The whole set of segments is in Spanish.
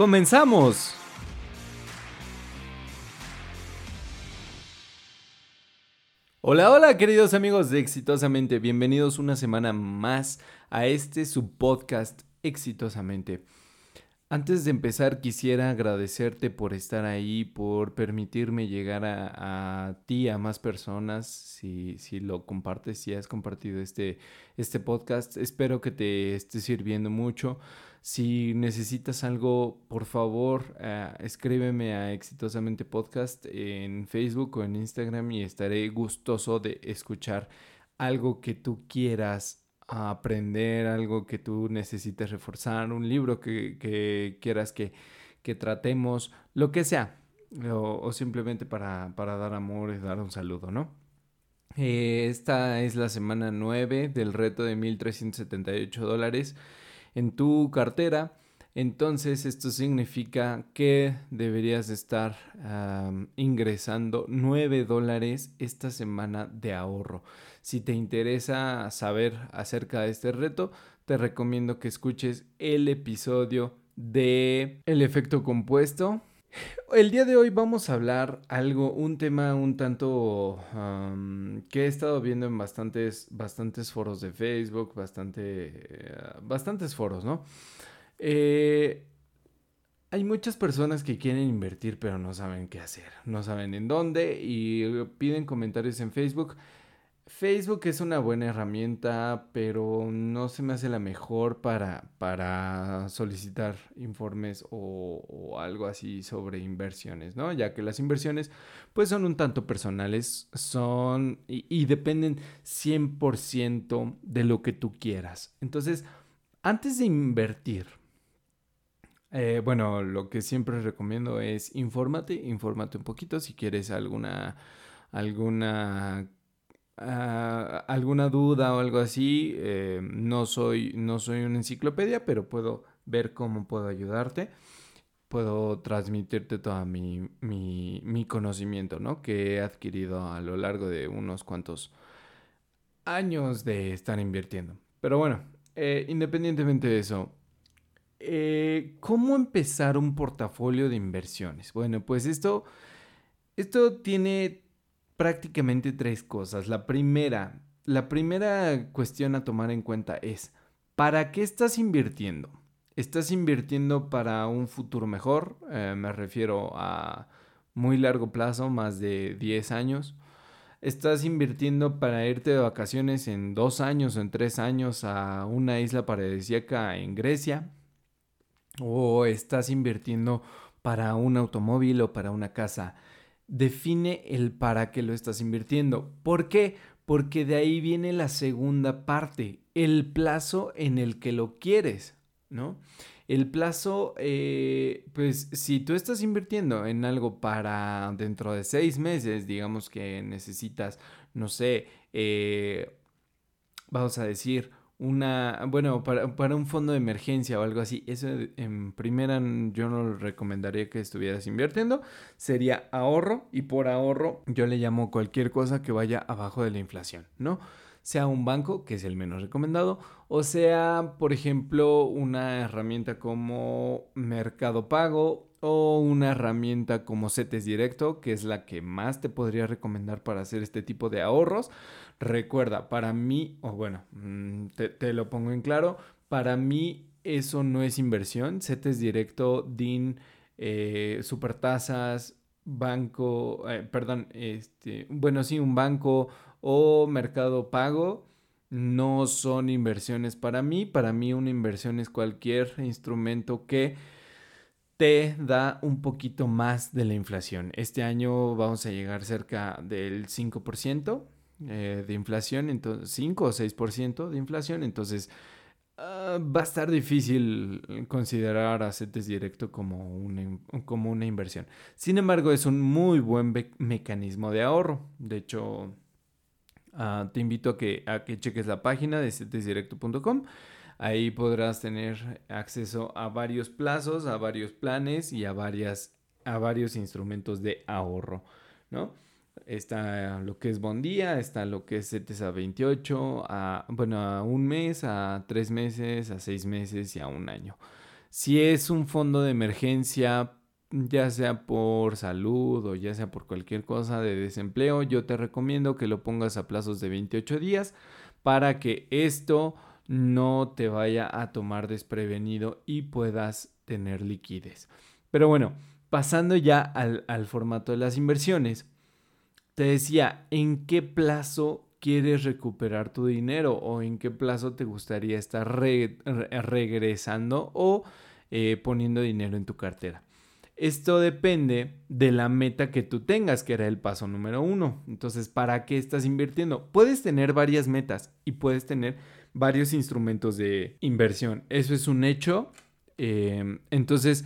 ¡comenzamos! Hola, hola queridos amigos de Exitosamente, bienvenidos una semana más a este su podcast Exitosamente. Antes de empezar, quisiera agradecerte por estar ahí, por permitirme llegar a, ti, a más personas, si, si, lo compartes, si has compartido este, este podcast. Espero que te esté sirviendo mucho. Si necesitas algo, por favor, uh, escríbeme a Exitosamente Podcast en Facebook o en Instagram y estaré gustoso de escuchar algo que tú quieras aprender, algo que tú necesites reforzar, un libro que, quieras que, tratemos, lo que sea, o, simplemente para, dar amor y dar un saludo, ¿no? Eh, esta es la semana 9 del reto de 1.378 dólares en tu cartera. Entonces esto significa que deberías estar ingresando 9 dólares esta semana de ahorro. Si te interesa saber acerca de este reto, te recomiendo que escuches el episodio de El efecto compuesto. El día de hoy vamos a hablar algo, un tema un tanto que he estado viendo en bastantes, bastantes foros de Facebook, bastante, eh, bastantes foros, ¿no? Eh, hay muchas personas que quieren invertir pero no saben qué hacer, no saben en dónde y piden comentarios en Facebook. Facebook es una buena herramienta, pero no se me hace la mejor para, para solicitar informes o, algo así sobre inversiones, ¿no? Ya que las inversiones pues son un tanto personales, son y, y dependen 100% de lo que tú quieras. Entonces, antes de invertir, eh, bueno, lo que siempre recomiendo es infórmate, infórmate un poquito si quieres alguna, alguna, ah, alguna duda o algo así. Eh, no, soy, no soy una enciclopedia, pero puedo ver cómo puedo ayudarte. Puedo transmitirte todo mi, mi, conocimiento, ¿no? Que he adquirido a lo largo de unos cuantos años de estar invirtiendo. Pero bueno, eh, independientemente de eso, eh, ¿Cómo empezar un portafolio de inversiones? Bueno, pues esto, esto tiene prácticamente tres cosas. La primera, la primera cuestión a tomar en cuenta es, ¿para qué estás invirtiendo? ¿Estás invirtiendo para un futuro mejor? Eh, me refiero a muy largo plazo, más de 10 años. ¿Estás invirtiendo para irte de vacaciones en dos años o en tres años a una isla paradisíaca en Grecia? o estás invirtiendo para un automóvil o para una casa. Define el para qué lo estás invirtiendo. ¿Por qué? Porque de ahí viene la segunda parte, el plazo en el que lo quieres, ¿no? El plazo, eh, pues si tú estás invirtiendo en algo para dentro de seis meses, digamos que necesitas, no sé, eh, vamos a decir, una, bueno, para, un fondo de emergencia o algo así, eso en primera yo no recomendaría que estuvieras invirtiendo, sería ahorro y por ahorro yo le llamo cualquier cosa que vaya abajo de la inflación, ¿no? Sea un banco, que es el menos recomendado, o sea, por ejemplo, una herramienta como Mercado Pago o una herramienta como CETES Directo, que es la que más te podría recomendar para hacer este tipo de ahorros. Recuerda, para mí, o bueno, mm, te, lo pongo en claro, para mí eso no es inversión. CETES Directo, DIN, eh, supertasas, banco, eh, perdón, este, bueno, sí, un banco o mercado pago no son inversiones para mí. Para mí una inversión es cualquier instrumento que te da un poquito más de la inflación. Este año vamos a llegar cerca del 5% eh, de inflación, entonces 5 o 6% de inflación, entonces ah, va a estar difícil considerar a CETES Directo como una, como una inversión. Sin embargo, es un muy buen mecanismo de ahorro. De hecho, ah, te invito a que, a que cheques la página de cetesdirecto.com. Ahí podrás tener acceso a varios plazos, a varios planes y a, varias, a varios instrumentos de ahorro, ¿no? Está lo que es Bondía, está lo que es CETES a 28, a, bueno, a un mes, a tres meses, a seis meses y a un año. Si es un fondo de emergencia, ya sea por salud o ya sea por cualquier cosa de desempleo, yo te recomiendo que lo pongas a plazos de 28 días para que esto no te vaya a tomar desprevenido y puedas tener liquidez. Pero bueno, pasando ya al, formato de las inversiones, te decía, ¿en qué plazo quieres recuperar tu dinero o en qué plazo te gustaría estar regresando o eh, poniendo dinero en tu cartera? Esto depende de la meta que tú tengas, que era el paso número uno. Entonces, ¿para qué estás invirtiendo? Puedes tener varias metas y puedes tener varios instrumentos de inversión. Eso es un hecho. Em, entonces,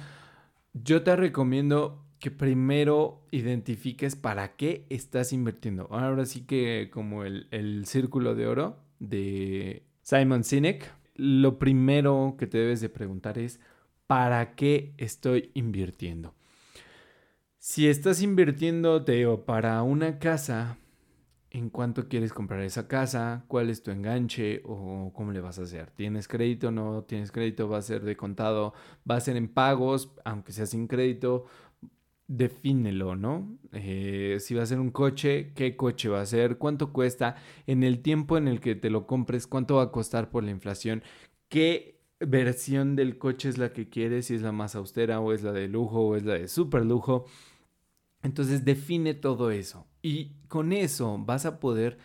yo te recomiendo que primero identifiques para qué estás invirtiendo. Ahora sí que como el, el círculo de oro de Simon Sinek, lo primero que te debes de preguntar es, ¿para qué estoy invirtiendo? Si estás invirtiendo, te digo, para una casa, en cuánto quieres comprar esa casa, cuál es tu enganche o cómo le vas a hacer. ¿Tienes crédito? ¿No tienes crédito? ¿Va a ser de contado? ¿Va a ser en pagos? Aunque sea sin crédito, defínelo, ¿no? Eh, si va a ser un coche, ¿qué coche va a ser? ¿Cuánto cuesta? En el tiempo en el que te lo compres, ¿cuánto va a costar por la inflación? ¿Qué versión del coche es la que quieres? Si es la más austera o es la de lujo o es la de super lujo. Entonces define todo eso. Y con eso vas a poder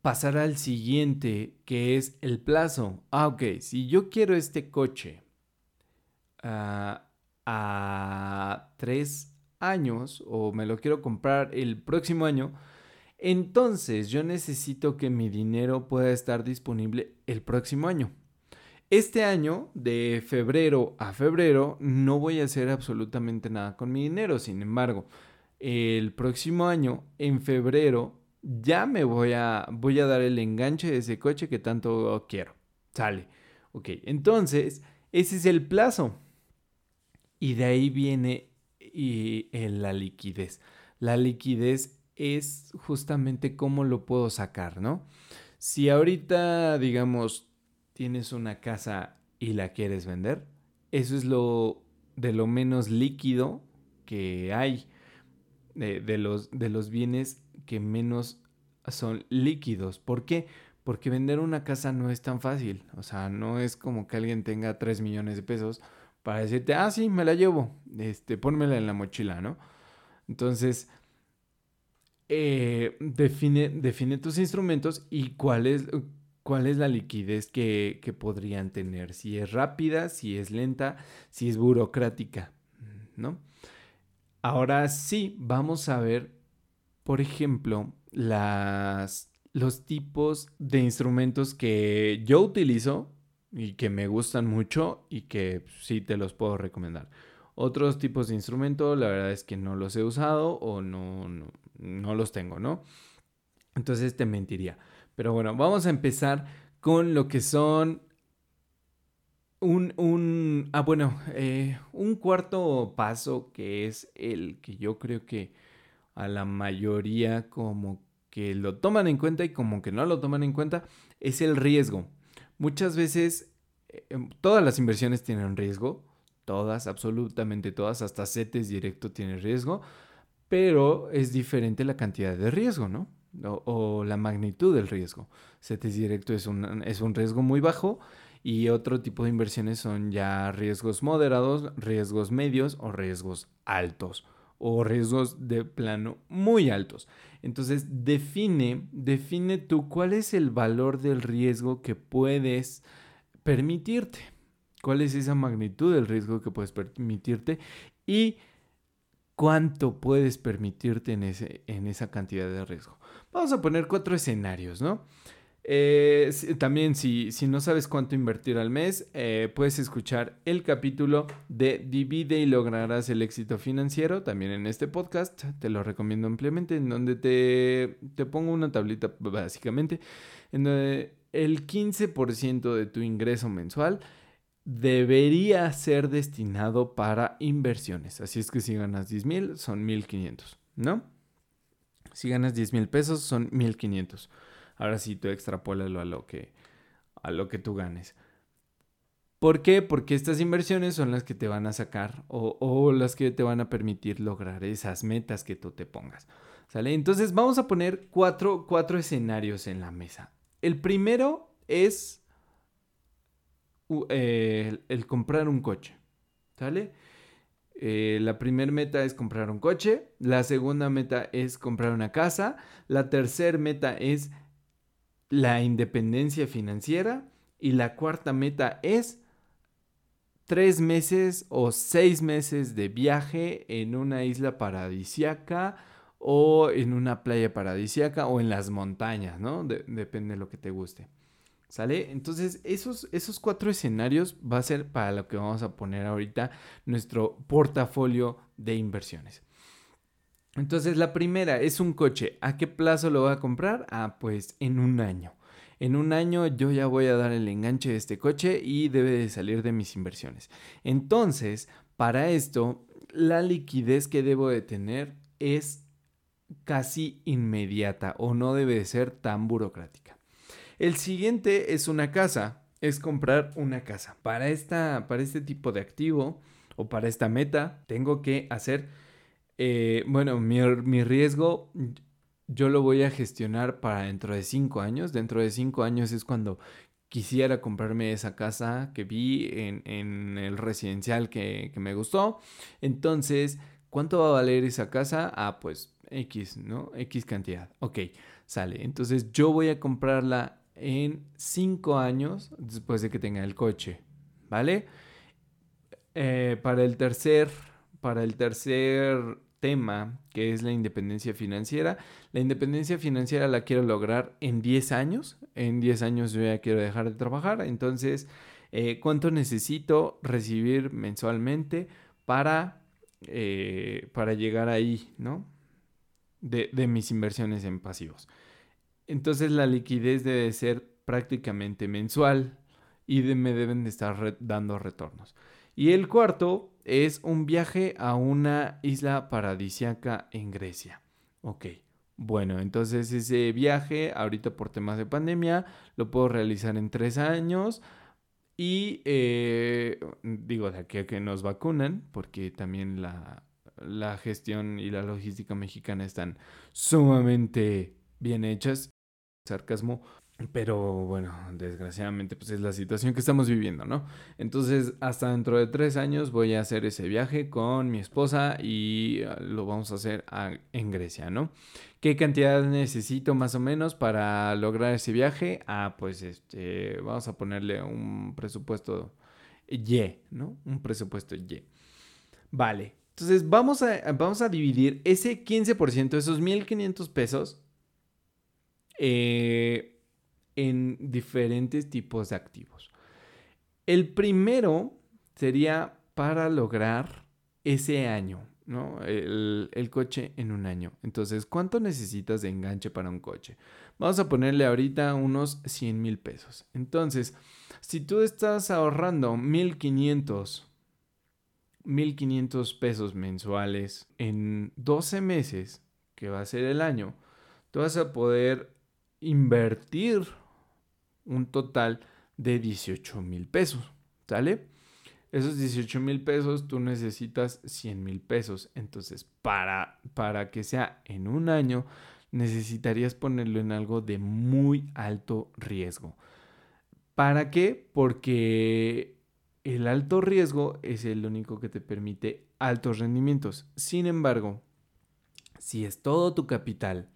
pasar al siguiente, que es el plazo. Ah, ok, si yo quiero este coche ah, a tres años o me lo quiero comprar el próximo año, entonces yo necesito que mi dinero pueda estar disponible el próximo año. Este año, de febrero a febrero, no voy a hacer absolutamente nada con mi dinero. Sin embargo, el próximo año, en febrero, ya me voy a, voy a dar el enganche de ese coche que tanto quiero. Sale. Ok, entonces, ese es el plazo. Y de ahí viene y, la liquidez. La liquidez es justamente cómo lo puedo sacar, ¿no? Si ahorita, digamos, tienes una casa y la quieres vender, eso es lo de lo menos líquido que hay de, los, de los bienes que menos son líquidos. ¿Por qué? Porque vender una casa no es tan fácil. O sea, no es como que alguien tenga 3 millones de pesos para decirte, ah, sí, me la llevo, este, pónmela en la mochila, ¿no? Entonces, eh, define, define tus instrumentos y cuál es, la liquidez que, que podrían tener. Si es rápida, si es lenta, si es burocrática, ¿no? Ahora sí, vamos a ver, por ejemplo, las, los tipos de instrumentos que yo utilizo y que me gustan mucho y que sí te los puedo recomendar. Otros tipos de instrumentos, la verdad es que no los he usado o no, no, no los tengo, ¿no? Entonces te mentiría. Pero bueno, vamos a empezar con lo que son un, un, ah, bueno, eh, un cuarto paso que es el que yo creo que a la mayoría como que lo toman en cuenta y como que no lo toman en cuenta es el riesgo. Muchas veces eh, em, todas las inversiones tienen riesgo, todas, absolutamente todas, hasta CETES directo tiene riesgo, pero es diferente la cantidad de riesgo, ¿no? O, la magnitud del riesgo. CETES directo es un, es un riesgo muy bajo y otro tipo de inversiones son ya riesgos moderados, riesgos medios o riesgos altos o riesgos de plano muy altos. Entonces, define, define tú cuál es el valor del riesgo que puedes permitirte. ¿Cuál es esa magnitud del riesgo que puedes permitirte? Y cuánto puedes permitirte en, ese, en esa cantidad de riesgo. Vamos a poner cuatro escenarios, ¿no? Eh, también si, si, no sabes cuánto invertir al mes, eh, puedes escuchar el capítulo de Divide y lograrás el éxito financiero, también en este podcast, te lo recomiendo ampliamente, en donde te, te pongo una tablita básicamente, en donde el 15% de tu ingreso mensual debería ser destinado para inversiones. Así es que si ganas 10 mil, son 1500, ¿no? Si ganas 10 mil pesos, son 1500. Ahora sí, tú extrapólalo a lo que, a lo que tú ganes. ¿Por qué? Porque estas inversiones son las que te van a sacar o, o, las que te van a permitir lograr esas metas que tú te pongas. ¿Sale? Entonces vamos a poner cuatro, cuatro escenarios en la mesa. El primero es eh, el, comprar un coche. ¿Sale? Eh, la primera meta es comprar un coche, la segunda meta es comprar una casa, la tercera meta es la independencia financiera y la cuarta meta es tres meses o seis meses de viaje en una isla paradisiaca o en una playa paradisiaca o en las montañas, ¿no? depende de lo que te guste. ¿Sale? Entonces, esos, esos cuatro escenarios va a ser para lo que vamos a poner ahorita nuestro portafolio de inversiones. Entonces, la primera es un coche. ¿A qué plazo lo voy a comprar? Ah, pues en un año. En un año yo ya voy a dar el enganche de este coche y debe de salir de mis inversiones. Entonces, para esto, la liquidez que debo de tener es casi inmediata o no debe de ser tan burocrática. El siguiente es una casa, es comprar una casa. Para, esta, para este tipo de activo o para esta meta, tengo que hacer, eh, bueno, mi, mi, riesgo yo lo voy a gestionar para dentro de cinco años. Dentro de cinco años es cuando quisiera comprarme esa casa que vi en, en el residencial que, que me gustó. Entonces, ¿cuánto va a valer esa casa? Ah, pues X, ¿no? X cantidad. Ok, sale. Entonces yo voy a comprarla en 5 años después de que tenga el coche, ¿vale? Eh, para el tercer, para el tercer tema, que es la independencia financiera, la independencia financiera la quiero lograr en 10 años. En 10 años ya quiero dejar de trabajar, entonces, eh, ¿cuánto necesito recibir mensualmente para, eh, para llegar ahí, ¿no? De, de mis inversiones en pasivos. Entonces la liquidez debe ser prácticamente mensual y me deben de estar dando retornos. Y el cuarto es un viaje a una isla paradisiaca en Grecia. Ok, bueno, entonces ese viaje, ahorita por temas de pandemia, lo puedo realizar en tres años. Y eh, digo, de aquí a que nos vacunan, porque también la, la gestión y la logística mexicana están sumamente bien hechas. Sarcasmo, pero bueno, desgraciadamente pues es la situación que estamos viviendo, ¿no? Entonces, hasta dentro de tres años voy a hacer ese viaje con mi esposa y ah, lo vamos a hacer en Grecia, ¿no? ¿Qué cantidad necesito más o menos para lograr ese viaje? Ah, pues este, vamos a ponerle un presupuesto Y, ¿no? Un presupuesto Y. Vale. Entonces, vamos a, vamos a dividir ese 15%, esos 1.500 pesos, eh, en diferentes tipos de activos. El primero sería para lograr ese año, ¿no? El, el, coche en un año. Entonces, ¿cuánto necesitas de enganche para un coche? Vamos a ponerle ahorita unos 100 mil pesos. Entonces, si tú estás ahorrando 1500, 1500 pesos mensuales en 12 meses, que va a ser el año, tú vas a poder invertir un total de 18 mil pesos, ¿sale? Esos 18 mil pesos tú necesitas 100 mil pesos. Entonces, para, para que sea en un año, necesitarías ponerlo en algo de muy alto riesgo. ¿Para qué? Porque el alto riesgo es el único que te permite altos rendimientos. Sin embargo, si es todo tu capital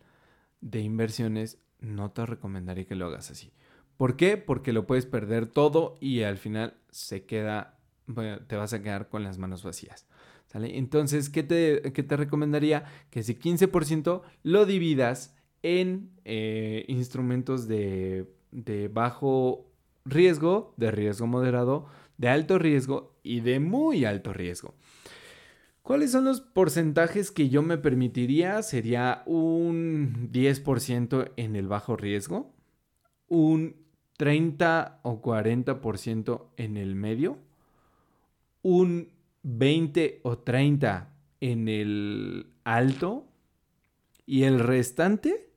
de inversiones, no te recomendaría que lo hagas así. ¿Por qué? Porque lo puedes perder todo y al final se queda, te vas a quedar con las manos vacías. Entonces, ¿qué te, recomendaría? Que ese 15% lo dividas en eh, instrumentos de bajo riesgo, de riesgo moderado, de alto riesgo y de muy alto riesgo. ¿Cuáles son los porcentajes que yo me permitiría? Sería un 10% en el bajo riesgo, un 30 o 40% en el medio, un 20 o 30 en el alto y el restante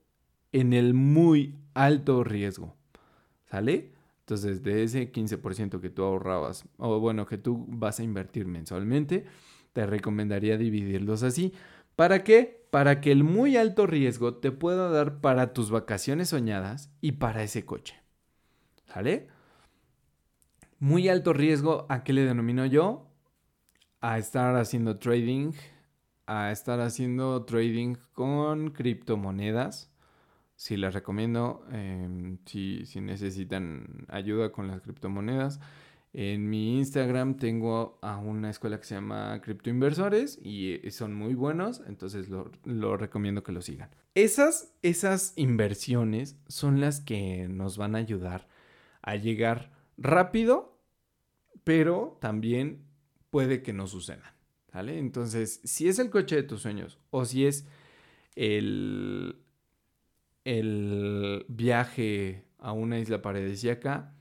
en el muy alto riesgo. ¿Sale? Entonces, de ese 15% que tú ahorrabas, o bueno, que tú vas a invertir mensualmente, te recomendaría dividirlos así. ¿Para qué? Para que el muy alto riesgo te pueda dar para tus vacaciones soñadas y para ese coche. ¿Sale? Muy alto riesgo, ¿a qué le denomino yo? A estar haciendo trading, a estar haciendo trading con criptomonedas. Si les recomiendo, em, si, si necesitan ayuda con las criptomonedas. En mi Instagram tengo a una escuela que se llama Cripto Inversores y eh, son muy buenos, entonces lo, recomiendo que lo sigan. Esas, esas inversiones son las que nos van a ayudar a llegar rápido, pero también puede que no sucedan. ¿Vale? Entonces, si es el coche de tus sueños o si es el, el viaje a una isla paradisíaca,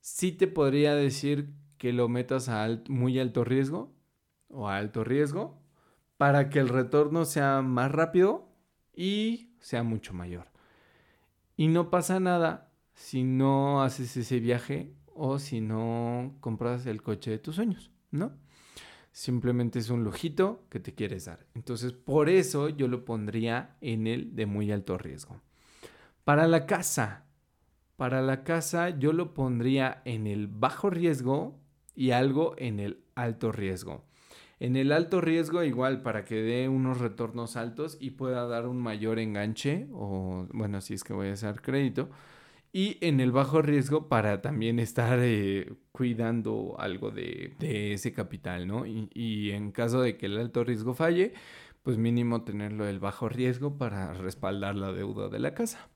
sí te podría decir que lo metas a muy alto riesgo o a alto riesgo para que el retorno sea más rápido y sea mucho mayor. Y no pasa nada si no haces ese viaje o si no compras el coche de tus sueños, ¿no? Simplemente es un lujito que te quieres dar. Entonces, por eso yo lo pondría en el de muy alto riesgo. Para la casa, para la casa yo lo pondría en el bajo riesgo y algo en el alto riesgo. En el alto riesgo igual para que dé unos retornos altos y pueda dar un mayor enganche o bueno, si es que voy a hacer crédito. Y en el bajo riesgo para también estar eh, cuidando algo de, ese capital, ¿no? Y, en caso de que el alto riesgo falle, pues mínimo tenerlo el bajo riesgo para respaldar la deuda de la casa.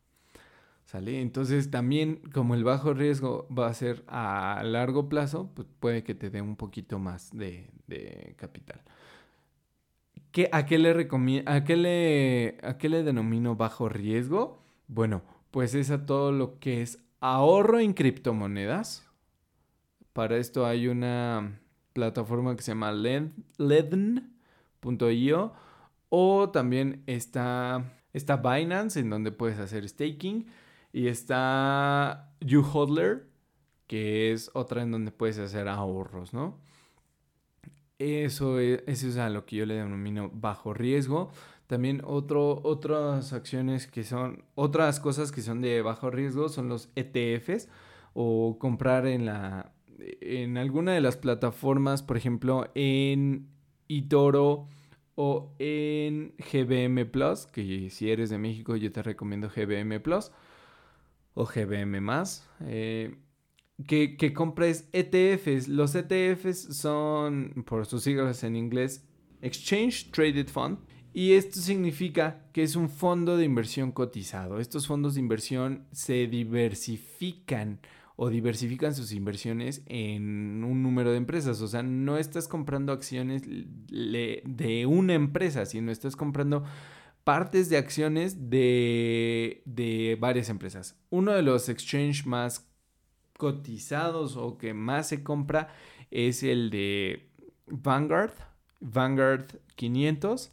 ¿Sale? Entonces también como el bajo riesgo va a ser a largo plazo, pues puede que te dé un poquito más de, capital. ¿Qué, a, qué le a, ¿A qué le denomino bajo riesgo? Bueno, pues es a todo lo que es ahorro en criptomonedas. Para esto hay una plataforma que se llama ledn.io o también está, está Binance en donde puedes hacer staking y está YouHodler, que es otra en donde puedes hacer ahorros, ¿no? Eso es, eso es a lo que yo le denomino bajo riesgo. También otro, otras acciones que son, otras cosas que son de bajo riesgo son los ETFs o comprar en la, en alguna de las plataformas, por ejemplo, en eToro o en GBM Plus, que si eres de México yo te recomiendo GBM Plus o GBM más. Eh, que, que, compres ETFs. Los ETFs son, por sus siglas en inglés, Exchange Traded Fund. Y esto significa que es un fondo de inversión cotizado. Estos fondos de inversión se diversifican o diversifican sus inversiones en un número de empresas. O sea, no estás comprando acciones de una empresa, sino estás comprando partes de acciones de, varias empresas. Uno de los exchange más cotizados o que más se compra es el de Vanguard, Vanguard 500.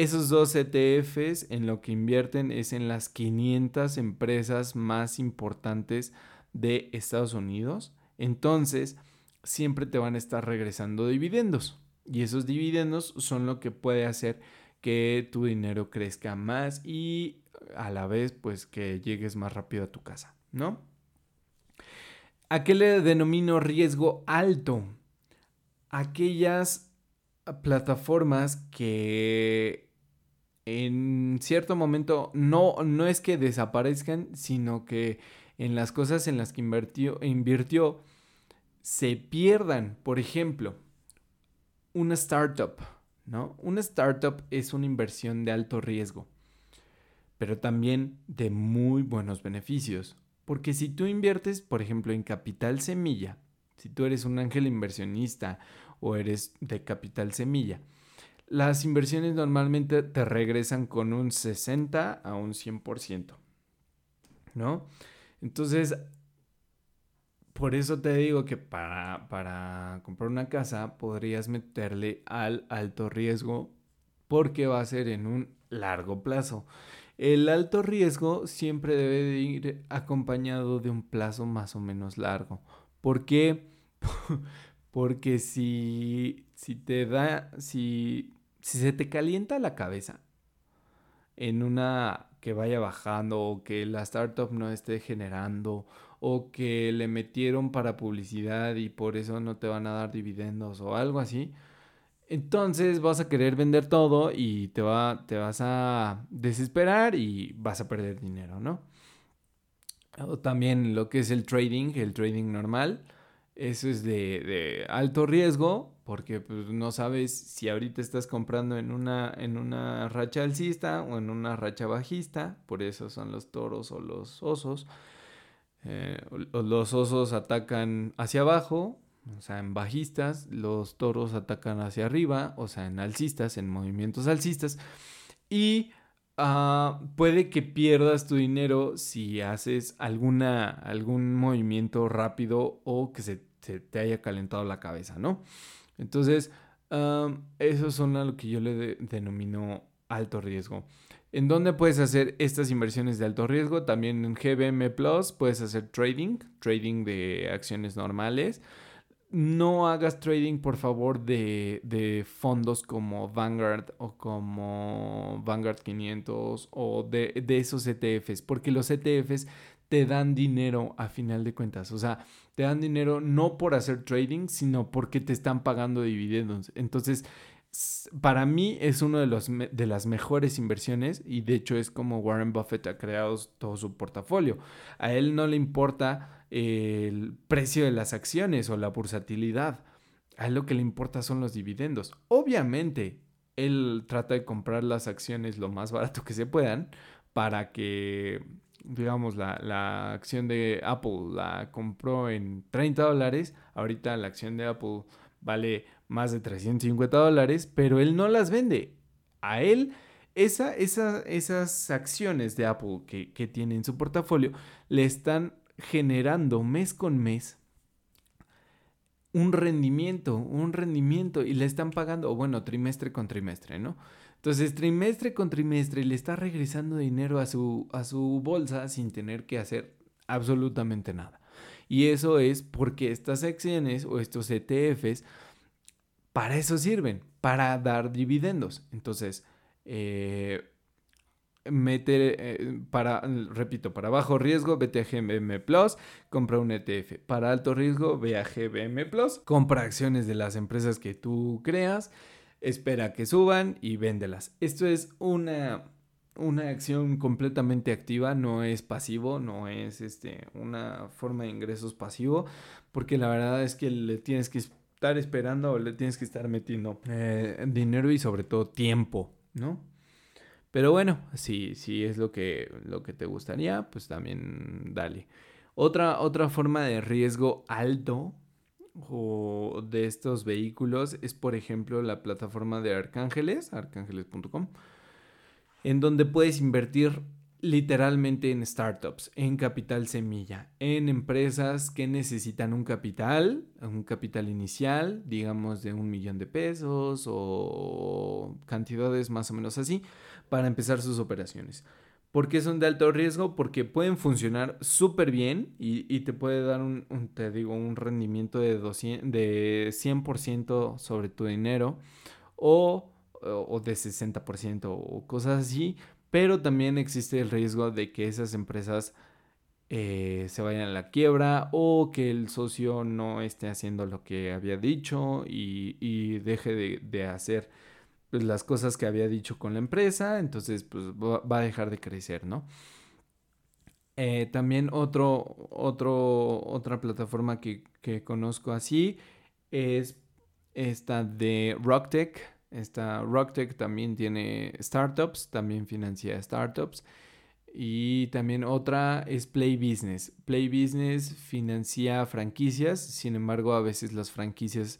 Esos dos ETFs en lo que invierten es en las 500 empresas más importantes de Estados Unidos. Entonces, siempre te van a estar regresando dividendos. Y esos dividendos son lo que puede hacer que tu dinero crezca más y a la vez pues que llegues más rápido a tu casa, ¿no? ¿A qué le denomino riesgo alto? Aquellas plataformas que en cierto momento no, no es que desaparezcan, sino que en las cosas en las que invirtió, invirtió se pierdan. Por ejemplo, una startup ¿no? Una startup es una inversión de alto riesgo, pero también de muy buenos beneficios. Porque si tú inviertes, por ejemplo, en capital semilla, si tú eres un ángel inversionista o eres de capital semilla, las inversiones normalmente te regresan con un 60 a un 100%. ¿No? Entonces, por eso te digo que para, para comprar una casa podrías meterle al alto riesgo porque va a ser en un largo plazo. El alto riesgo siempre debe de ir acompañado de un plazo más o menos largo. ¿Por qué? Porque si, si te da, si, si se te calienta la cabeza en una que vaya bajando o que la startup no esté generando o que le metieron para publicidad y por eso no te van a dar dividendos o algo así, entonces vas a querer vender todo y te, va, te vas a desesperar y vas a perder dinero, ¿no? O también lo que es el trading, el trading normal, eso es de, alto riesgo porque pues, no sabes si ahorita estás comprando en una, en una racha alcista o en una racha bajista, por eso son los toros o los osos. Eh, los osos atacan hacia abajo, o sea, en bajistas, los toros atacan hacia arriba, o sea, en alcistas, en movimientos alcistas. Y ah, puede que pierdas tu dinero si haces alguna, algún movimiento rápido o que se, te haya calentado la cabeza, ¿no? Entonces, eso son a lo que yo le denomino alto riesgo. ¿En dónde puedes hacer estas inversiones de alto riesgo? También en GBM Plus puedes hacer trading, trading de acciones normales. No hagas trading, por favor, de, fondos como Vanguard o como Vanguard 500 o de, de esos ETFs, porque los ETFs te dan dinero a final de cuentas. O sea, te dan dinero no por hacer trading, sino porque te están pagando dividendos. Entonces, para mí es una de, los, de las mejores inversiones y de hecho es como Warren Buffett ha creado todo su portafolio. A él no le importa el precio de las acciones o la bursatilidad. A él lo que le importa son los dividendos. Obviamente, él trata de comprar las acciones lo más barato que se puedan para que, digamos, la, la acción de Apple la compró en 30 dólares. Ahorita la acción de Apple vale más de 350 dólares, pero él no las vende. A él, esa, esas acciones de Apple que, que tiene en su portafolio le están generando mes con mes un rendimiento, un rendimiento y le están pagando, bueno, trimestre con trimestre, ¿no? Entonces, trimestre con trimestre le está regresando dinero a su, a su bolsa sin tener que hacer absolutamente nada. Y eso es porque estas acciones o estos ETFs para eso sirven, para dar dividendos. Entonces, eh, meter, eh, para, repito, para bajo riesgo, vete a GBM Plus, compra un ETF. Para alto riesgo, ve a GBM Plus, compra acciones de las empresas que tú creas, espera que suban y véndelas. Esto es una, una acción completamente activa, no es pasivo, no es este, una forma de ingresos pasivo, porque la verdad es que le tienes que estar esperando o le tienes que estar metiendo eh, dinero y sobre todo tiempo, ¿no? Pero bueno, si, si es lo que, lo que te gustaría, pues también dale. Otra, otra forma de riesgo alto o de estos vehículos es, por ejemplo, la plataforma de Arcángeles, arcángeles.com, en donde puedes invertir literalmente en startups, en capital semilla, en empresas que necesitan un capital, un capital inicial, digamos de un millón de pesos o cantidades más o menos así, para empezar sus operaciones. ¿Por qué son de alto riesgo? Porque pueden funcionar súper bien y, te puede dar un, te digo, un rendimiento de, 200, de 100% sobre tu dinero o, o de 60% o cosas así, pero también existe el riesgo de que esas empresas eh, se vayan a la quiebra o que el socio no esté haciendo lo que había dicho y, deje de, hacer pues, las cosas que había dicho con la empresa, entonces pues va a dejar de crecer, ¿no? Eh, también otro, otra plataforma que, que conozco así es esta de RockTech esta RockTech también tiene startups, también financia startups. Y también otra es Play Business. Play Business financia franquicias, sin embargo a veces las franquicias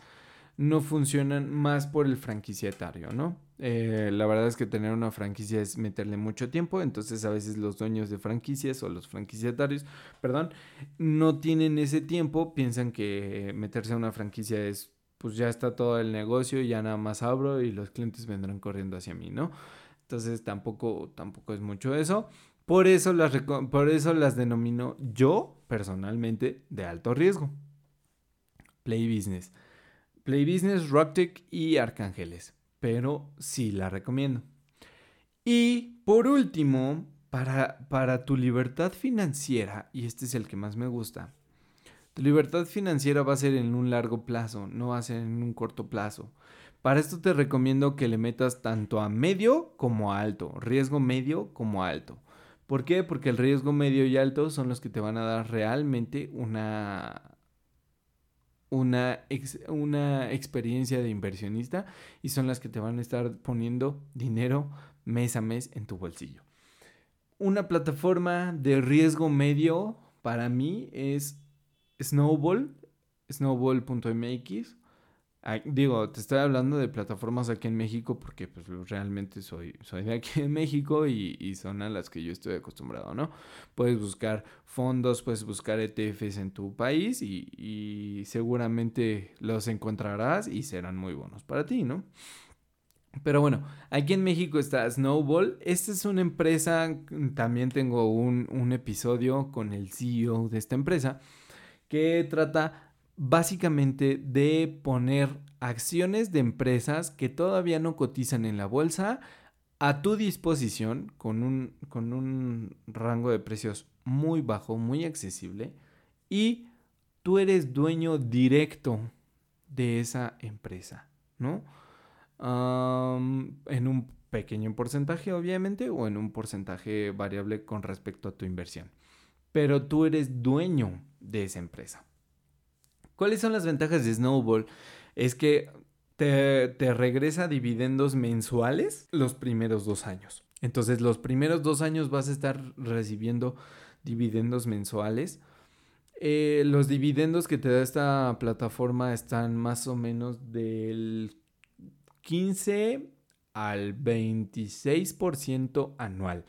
no funcionan más por el franquiciatario, ¿no? Eh, la verdad es que tener una franquicia es meterle mucho tiempo, entonces a veces los dueños de franquicias o los franquiciatarios, perdón, no tienen ese tiempo, piensan que meterse a una franquicia es, pues ya está todo el negocio, ya nada más abro y los clientes vendrán corriendo hacia mí, ¿no? Entonces tampoco, tampoco es mucho eso. Por eso, las, por eso las denomino yo personalmente de alto riesgo. Play Business. Play Business, Rocktech y Arcángeles. Pero sí la recomiendo. Y por último, para, para tu libertad financiera, y este es el que más me gusta, tu libertad financiera va a ser en un largo plazo, no va a ser en un corto plazo. Para esto te recomiendo que le metas tanto a medio como a alto, riesgo medio como alto. ¿Por qué? Porque el riesgo medio y alto son los que te van a dar realmente una, una, una experiencia de inversionista y son las que te van a estar poniendo dinero mes a mes en tu bolsillo. Una plataforma de riesgo medio para mí es Snowball, snowball.mx digo, te estoy hablando de plataformas aquí en México porque pues realmente soy, soy de aquí en México y, son a las que yo estoy acostumbrado, ¿no? Puedes buscar fondos, puedes buscar ETFs en tu país y, y seguramente los encontrarás y serán muy buenos para ti, ¿no? Pero bueno, aquí en México está Snowball. Esta es una empresa, también tengo un, un episodio con el CEO de esta empresa que trata básicamente de poner acciones de empresas que todavía no cotizan en la bolsa a tu disposición con un, con un rango de precios muy bajo, muy accesible y tú eres dueño directo de esa empresa, ¿no? en un pequeño porcentaje, obviamente, o en un porcentaje variable con respecto a tu inversión. Pero tú eres dueño de esa empresa. ¿Cuáles son las ventajas de Snowball? Es que te, regresa dividendos mensuales los primeros dos años. Entonces, los primeros dos años vas a estar recibiendo dividendos mensuales. Eh, los dividendos que te da esta plataforma están más o menos del 15 al 26% anual.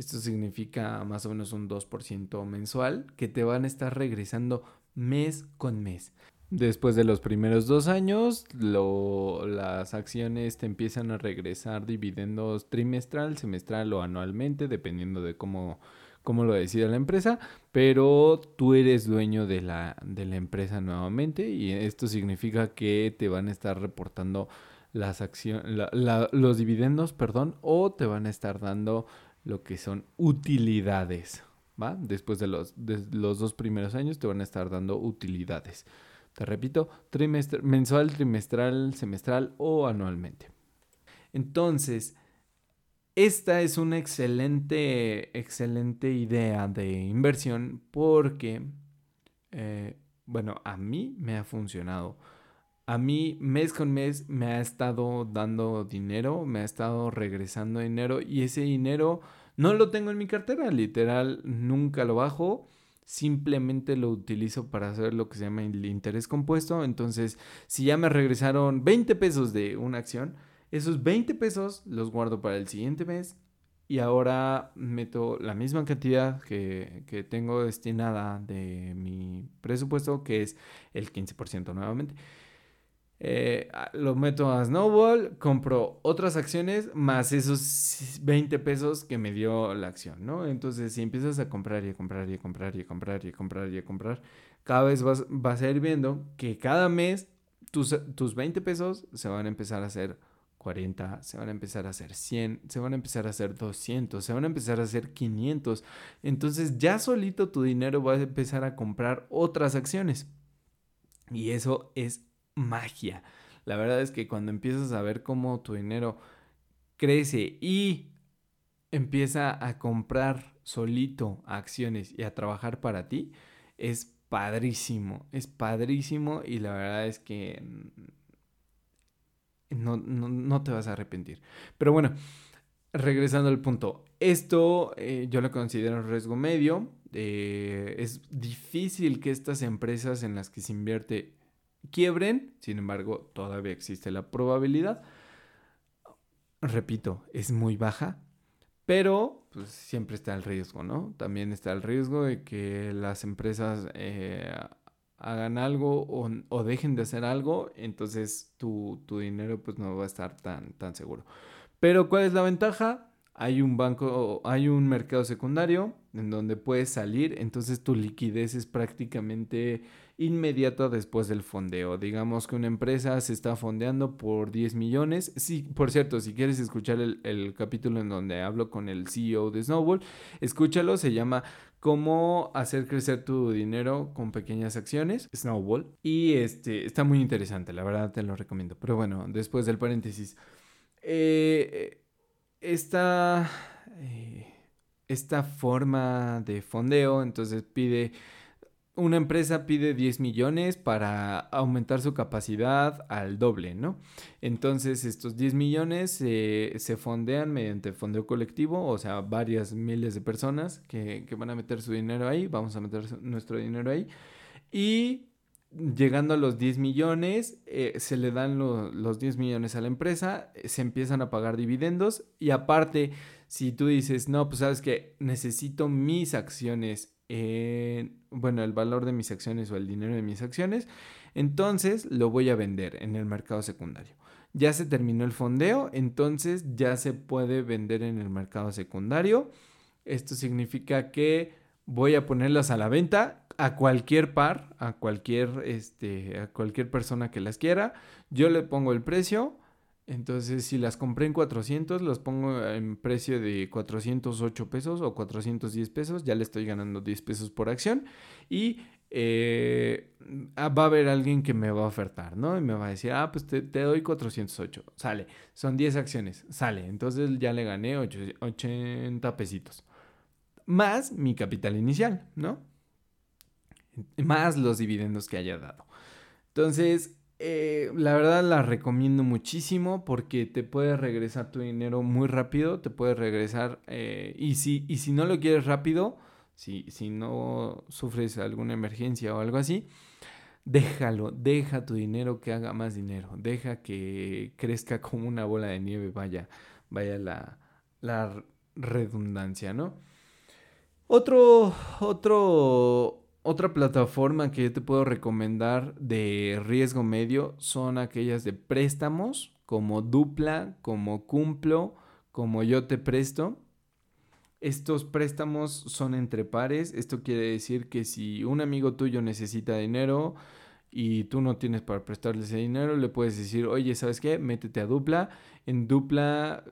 Esto significa más o menos un 2% mensual que te van a estar regresando mes con mes. Después de los primeros dos años, las acciones te empiezan a regresar dividendos trimestral, semestral o anualmente, dependiendo de cómo, cómo lo decida la empresa, pero tú eres dueño de la, de la empresa nuevamente y esto significa que te van a estar reportando las acciones, los dividendos, perdón, o te van a estar dando lo que son utilidades. Después de los, los dos primeros años te van a estar dando utilidades. Te repito, mensual, trimestral, semestral o anualmente. Entonces, esta es una excelente, excelente idea de inversión porque, eh, bueno, a mí me ha funcionado. A mí mes con mes me ha estado dando dinero, me ha estado regresando dinero y ese dinero no lo tengo en mi cartera, literal, nunca lo bajo. Simplemente lo utilizo para hacer lo que se llama el interés compuesto. Entonces, si ya me regresaron 20 pesos de una acción, esos 20 pesos los guardo para el siguiente mes y ahora meto la misma cantidad que, que, tengo destinada de mi presupuesto, que es el 15% nuevamente. Eh, lo meto a Snowball, compro otras acciones más esos 20 pesos que me dio la acción, ¿no? Entonces, si empiezas a comprar y a comprar y a comprar y a comprar y a comprar y a comprar, cada vez vas, vas a ir viendo que cada mes tus, tus 20 pesos se van a empezar a hacer 40, se van a empezar a hacer 100, se van a empezar a hacer 200, se van a empezar a hacer 500. Entonces, ya solito tu dinero va a empezar a comprar otras acciones. Y eso es magia. La verdad es que cuando empiezas a ver cómo tu dinero crece y empieza a comprar solito acciones y a trabajar para ti, es padrísimo, es padrísimo y la verdad es que no, no, te vas a arrepentir. Pero bueno, regresando al punto, esto eh, yo lo considero riesgo medio. Eh, es difícil que estas empresas en las que se invierte quiebren, sin embargo, todavía existe la probabilidad. Repito, es muy baja, pero pues, siempre está el riesgo, ¿no? También está el riesgo de que las empresas eh, hagan algo o, dejen de hacer algo, entonces tu, tu, dinero pues no va a estar tan, tan seguro. Pero ¿cuál es la ventaja? hay un banco, hay un mercado secundario en donde puedes salir, entonces tu liquidez es prácticamente inmediata después del fondeo. Digamos que una empresa se está fondeando por 10 millones. Sí, por cierto, si quieres escuchar el, capítulo en donde hablo con el CEO de Snowball, escúchalo, se llama cómo hacer crecer tu dinero con pequeñas acciones, Snowball. Y este está muy interesante, la verdad te lo recomiendo. Pero bueno, después del paréntesis. Eh, esta, eh, esta forma de fondeo, entonces pide, una empresa pide 10 millones para aumentar su capacidad al doble, ¿no? Entonces estos 10 millones se fondean mediante fondeo colectivo, o sea, varias miles de personas que, que van a meter su dinero ahí, vamos a meter nuestro dinero ahí. Y llegando a los 10 millones, eh, se le dan los 10 millones a la empresa, se empiezan a pagar dividendos y aparte, si tú dices, no, pues sabes que necesito mis acciones, bueno, el valor de mis acciones o el dinero de mis acciones, entonces lo voy a vender en el mercado secundario. Ya se terminó el fondeo, entonces ya se puede vender en el mercado secundario. Esto significa que voy a ponerlas a la venta a cualquier par, a cualquier, este, a cualquier persona que las quiera. Yo le pongo el precio. Entonces, si las compré en 400, las pongo en precio de 408 pesos o 410 pesos. Ya le estoy ganando 10 pesos por acción. Y eh, ah, va a haber alguien que me va a ofertar, ¿no? Y me va a decir, ah, pues te, doy 408. Sale. Son 10 acciones. Sale. Entonces ya le gané 80 pesitos. Más mi capital inicial, ¿no? más los dividendos que haya dado. Entonces, eh, la verdad la recomiendo muchísimo porque te puede regresar tu dinero muy rápido, te puede regresar, eh, y, si, y si no lo quieres rápido, si, si no sufres alguna emergencia o algo así, déjalo, deja tu dinero que haga más dinero, deja que crezca como una bola de nieve, vaya, vaya la, la redundancia, ¿no? Otro, otro, otra plataforma que yo te puedo recomendar de riesgo medio son aquellas de préstamos como Dupla, como Cumplo, como Yo te presto. Estos préstamos son entre pares. Esto quiere decir que si un amigo tuyo necesita dinero y tú no tienes para prestarle ese dinero, le puedes decir, oye, ¿sabes qué? Métete a Dupla. En Dupla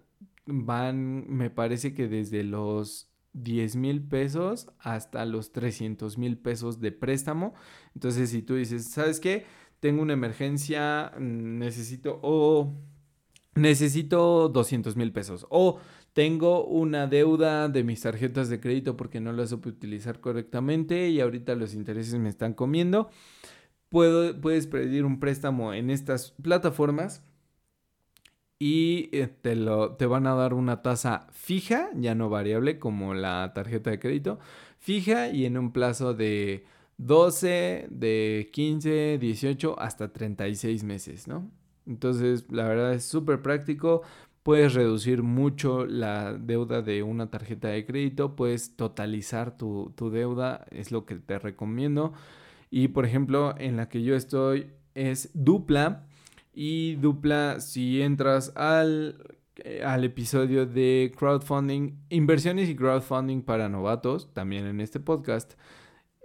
van, me parece que desde los 10 mil pesos hasta los 300 mil pesos de préstamo. Entonces, si tú dices, ¿sabes qué? Tengo una emergencia, mm, necesito o necesito 200 mil pesos o tengo una deuda de mis tarjetas de crédito porque no las supe utilizar correctamente y ahorita los intereses me están comiendo. Puedes pedir un préstamo en estas plataformas y te, lo, te van a dar una tasa fija, ya no variable como la tarjeta de crédito, fija y en un plazo de 12, de 15, 18 hasta 36 meses, ¿no? Entonces, la verdad es súper práctico. Puedes reducir mucho la deuda de una tarjeta de crédito, puedes totalizar tu, tu deuda, es lo que te recomiendo. Y por ejemplo, en la que yo estoy es dupla y dupla si entras al, eh, al episodio de crowdfunding, inversiones y crowdfunding para novatos, también en este podcast.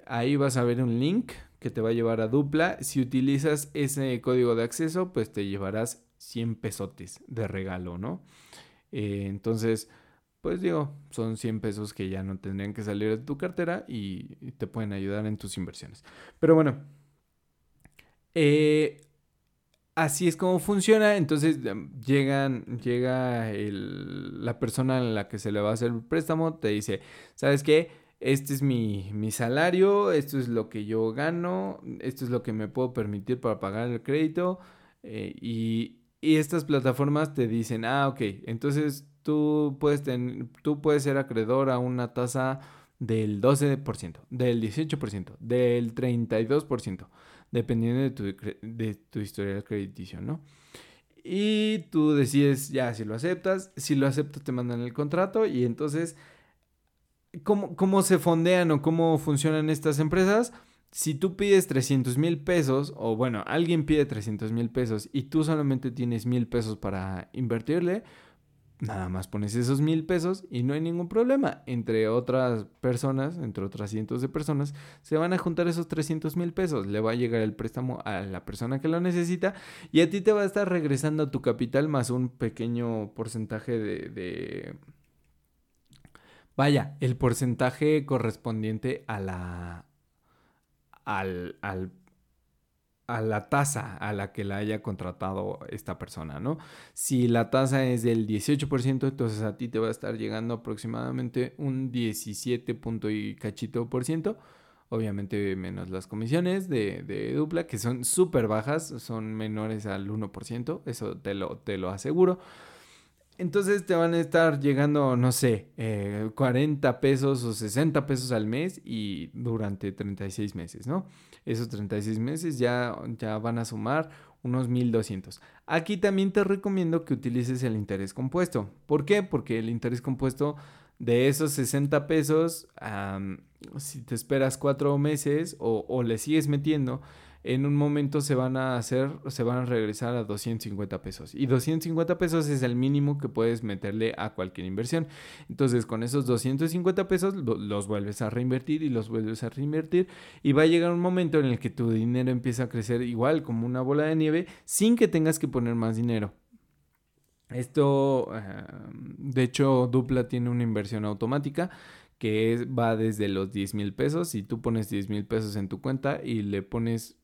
Ahí vas a ver un link que te va a llevar a dupla. Si utilizas ese código de acceso, pues te llevarás 100 pesotes de regalo, ¿no? Eh, entonces, pues digo, son 100 pesos que ya no tendrían que salir de tu cartera y te pueden ayudar en tus inversiones. Pero bueno, eh, así es como funciona. Entonces em, llegan, llega la persona a la que se le va a hacer el préstamo, te dice, ¿sabes qué? Este es mi, salario, esto es lo que yo gano, esto es lo que me puedo permitir para pagar el crédito. Eh, y, y estas plataformas te dicen, ah, ok, entonces tú puedes, tú puedes ser acreedor a una tasa del 12%, del 18%, del 32%, dependiendo de tu, de tu historial crediticio, ¿no? Y tú decides ya si lo aceptas, si lo aceptas te mandan el contrato y entonces, ¿cómo, cómo se fondean o cómo funcionan estas empresas? Si tú pides 300 mil pesos, o bueno, alguien pide 300 mil pesos y tú solamente tienes mil pesos para invertirle, nada más pones esos mil pesos y no hay ningún problema. Entre otras personas, entre otras cientos de personas, se van a juntar esos 300 mil pesos. Le va a llegar el préstamo a la persona que lo necesita y a ti te va a estar regresando tu capital más un pequeño porcentaje de... de... Vaya, el porcentaje correspondiente a la... al, al a la tasa a la que la haya contratado esta persona, ¿no? Si la tasa es del 18%, entonces a ti te va a estar llegando aproximadamente un 17 punto y cachito por ciento. Obviamente menos las comisiones de, de dupla, que son súper bajas, son menores al 1%, eso te lo, te lo aseguro. Entonces te van a estar llegando, no sé, 40 eh, pesos o 60 pesos al mes y durante 36 meses, ¿no? Esos 36 meses ya, ya van a sumar unos 1200. Aquí también te recomiendo que utilices el interés compuesto. ¿Por qué? Porque el interés compuesto de esos 60 pesos, si te esperas cuatro meses o, o le sigues metiendo, en un momento se van a hacer, se van a regresar a 250 pesos. Y 250 pesos es el mínimo que puedes meterle a cualquier inversión. Entonces, con esos 250 pesos los vuelves a reinvertir y los vuelves a reinvertir. Y va a llegar un momento en el que tu dinero empieza a crecer igual como una bola de nieve sin que tengas que poner más dinero. Esto, em, de hecho, Dupla tiene una inversión automática que va desde los 10 mil pesos. Si tú pones 10 mil pesos en tu cuenta y le pones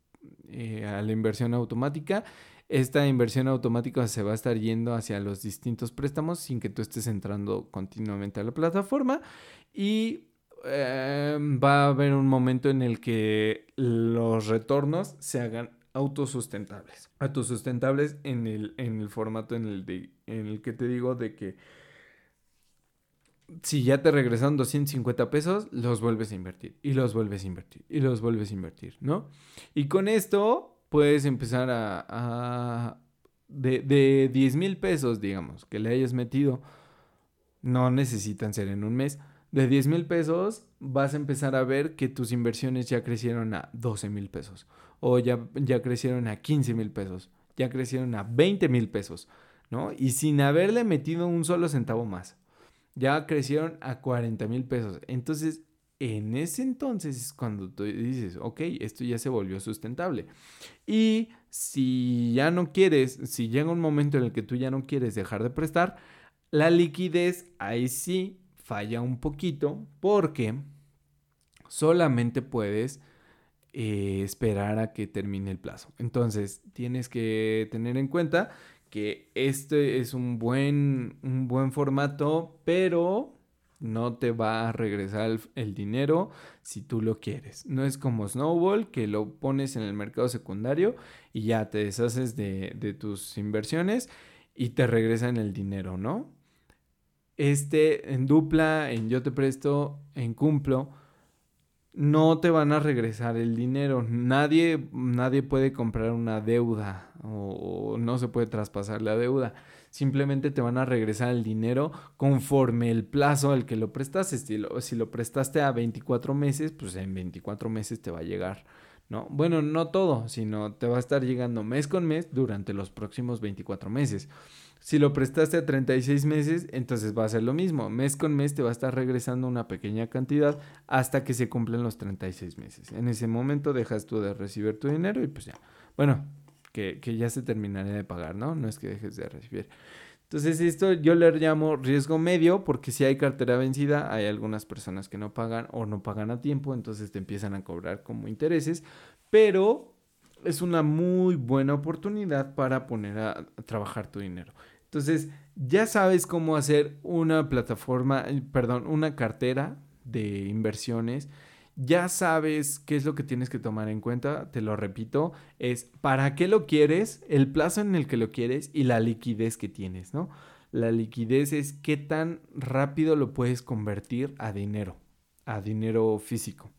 eh, a la inversión automática. Esta inversión automática se va a estar yendo hacia los distintos préstamos sin que tú estés entrando continuamente a la plataforma y em, va a haber un momento en el que los retornos se hagan autosustentables. Autosustentables en el, en el formato en el, en el que te digo de que si ya te regresan 250 pesos, los vuelves a invertir y los vuelves a invertir y los vuelves a invertir, ¿no? Y con esto puedes empezar a... de, de 10 mil pesos, digamos, que le hayas metido, no necesitan ser en un mes. De 10 mil pesos vas a empezar a ver que tus inversiones ya crecieron a 12 mil pesos o ya, ya crecieron a 15 mil pesos, ya crecieron a 20 mil pesos, ¿no? Y sin haberle metido un solo centavo más ya crecieron a 40 mil pesos. Entonces, en ese entonces es cuando tú dices, ok, esto ya se volvió sustentable. Y si ya no quieres, si llega un momento en el que tú ya no quieres dejar de prestar, la liquidez ahí sí falla un poquito porque solamente puedes eh, esperar a que termine el plazo. Entonces, tienes que tener en cuenta que este es un buen, un buen formato, pero no te va a regresar el, dinero si tú lo quieres. No es como Snowball, que lo pones en el mercado secundario y ya te deshaces de, de tus inversiones y te regresan el dinero, ¿no? Este en dupla, en yo te presto, en cumplo, no te van a regresar el dinero. Nadie, nadie puede comprar una deuda o, no se puede traspasar la deuda. Simplemente te van a regresar el dinero conforme el plazo al que lo prestaste. Si lo, si lo prestaste a 24 meses, pues en 24 meses te va a llegar. ¿no? Bueno, no todo, sino te va a estar llegando mes con mes durante los próximos 24 meses. Si lo prestaste a 36 meses, entonces va a ser lo mismo. Mes con mes te va a estar regresando una pequeña cantidad hasta que se cumplen los 36 meses. En ese momento dejas tú de recibir tu dinero y pues ya. Bueno, que, ya se terminaría de pagar, ¿no? No es que dejes de recibir. Entonces esto yo le llamo riesgo medio porque si hay cartera vencida hay algunas personas que no pagan o no pagan a tiempo, entonces te empiezan a cobrar como intereses, pero es una muy buena oportunidad para poner a, trabajar tu dinero. Entonces, ya sabes cómo hacer una plataforma, eh, perdón, una cartera de inversiones. Ya sabes qué es lo que tienes que tomar en cuenta, te lo repito, es para qué lo quieres, el plazo en el que lo quieres y la liquidez que tienes, ¿no? La liquidez es qué tan rápido lo puedes convertir a dinero, a dinero físico.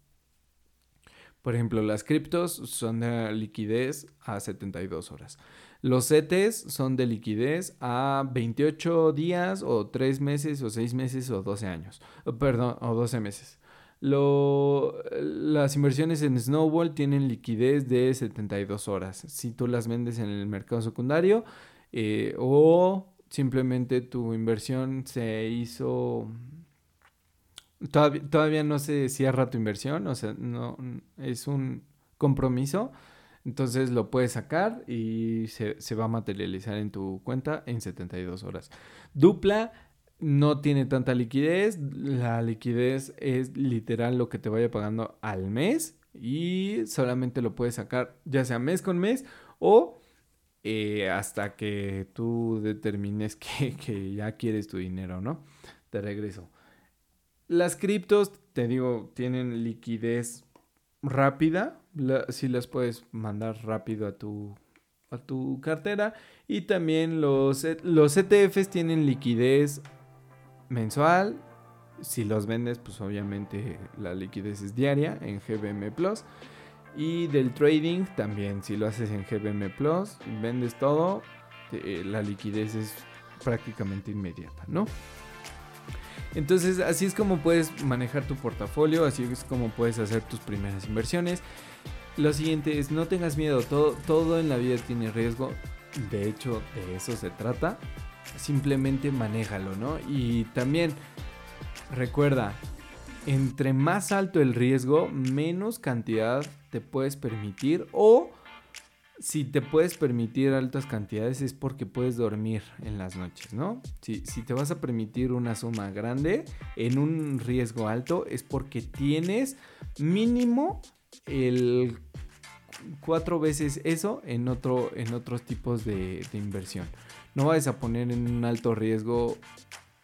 Por ejemplo, las criptos son de liquidez a 72 horas. Los CETES son de liquidez a 28 días o 3 meses o 6 meses o 12 años. Perdón, o 12 meses. las inversiones en Snowball tienen liquidez de 72 horas. Si tú las vendes en el mercado secundario eh, o simplemente tu inversión se hizo... Todavía, todavía no se cierra tu inversión, o sea, no es un compromiso entonces lo puedes sacar y se, va a materializar en tu cuenta en 72 horas. Dupla no tiene tanta liquidez. La liquidez es literal lo que te vaya pagando al mes y solamente lo puedes sacar ya sea mes con mes o eh, hasta que tú determines que, que, ya quieres tu dinero, ¿no? De regreso. Las criptos, te digo, tienen liquidez rápida, si las puedes mandar rápido a tu, a tu cartera. Y también los, e, los ETFs tienen liquidez mensual. Si los vendes, pues obviamente la liquidez es diaria en GBM Plus. Y del trading también, si lo haces en GBM Plus, vendes todo, la liquidez es prácticamente inmediata, ¿no? Entonces, así es como puedes manejar tu portafolio, así es como puedes hacer tus primeras inversiones. Lo siguiente es, no tengas miedo, todo, todo en la vida tiene riesgo. De hecho, de eso se trata. Simplemente manéjalo, ¿no? Y también recuerda, entre más alto el riesgo, menos cantidad te puedes permitir o si te puedes permitir altas cantidades es porque puedes dormir en las noches, ¿no? Si, si, te vas a permitir una suma grande en un riesgo alto es porque tienes mínimo el cuatro veces eso en, otro, en otros tipos de, inversión. No vayas a poner en un alto riesgo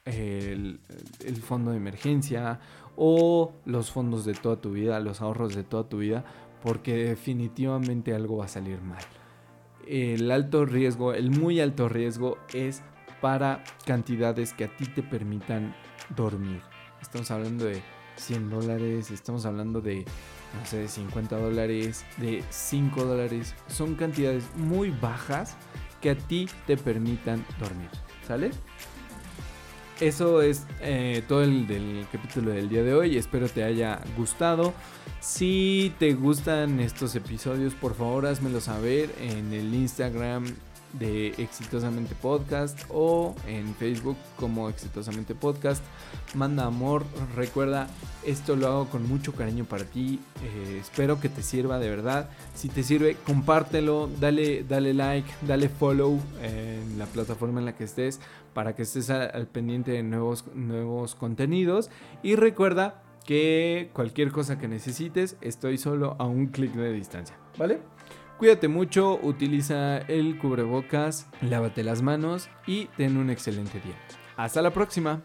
el, el fondo de emergencia o los fondos de toda tu vida, los ahorros de toda tu vida porque definitivamente algo va a salir mal. El alto riesgo, el muy alto riesgo es para cantidades que a ti te permitan dormir. Estamos hablando de 100 dólares, estamos hablando de, no sé, 50 dólares, de 5 dólares. Son cantidades muy bajas que a ti te permitan dormir. ¿Sale? Eso es eh, todo el del capítulo del día de hoy. Espero te haya gustado. Si te gustan estos episodios, por favor házmelo saber en el Instagram de Exitosamente Podcast o en Facebook como Exitosamente Podcast. Manda amor, recuerda, esto lo hago con mucho cariño para ti. Eh, espero que te sirva de verdad. Si te sirve, compártelo, dale, dale like, dale follow en la plataforma en la que estés para que estés al, pendiente de nuevos, nuevos contenidos. Y recuerda que cualquier cosa que necesites, estoy solo a un clic de distancia, ¿vale? Cuídate mucho, utiliza el cubrebocas, lávate las manos y ten un excelente día. Hasta la próxima.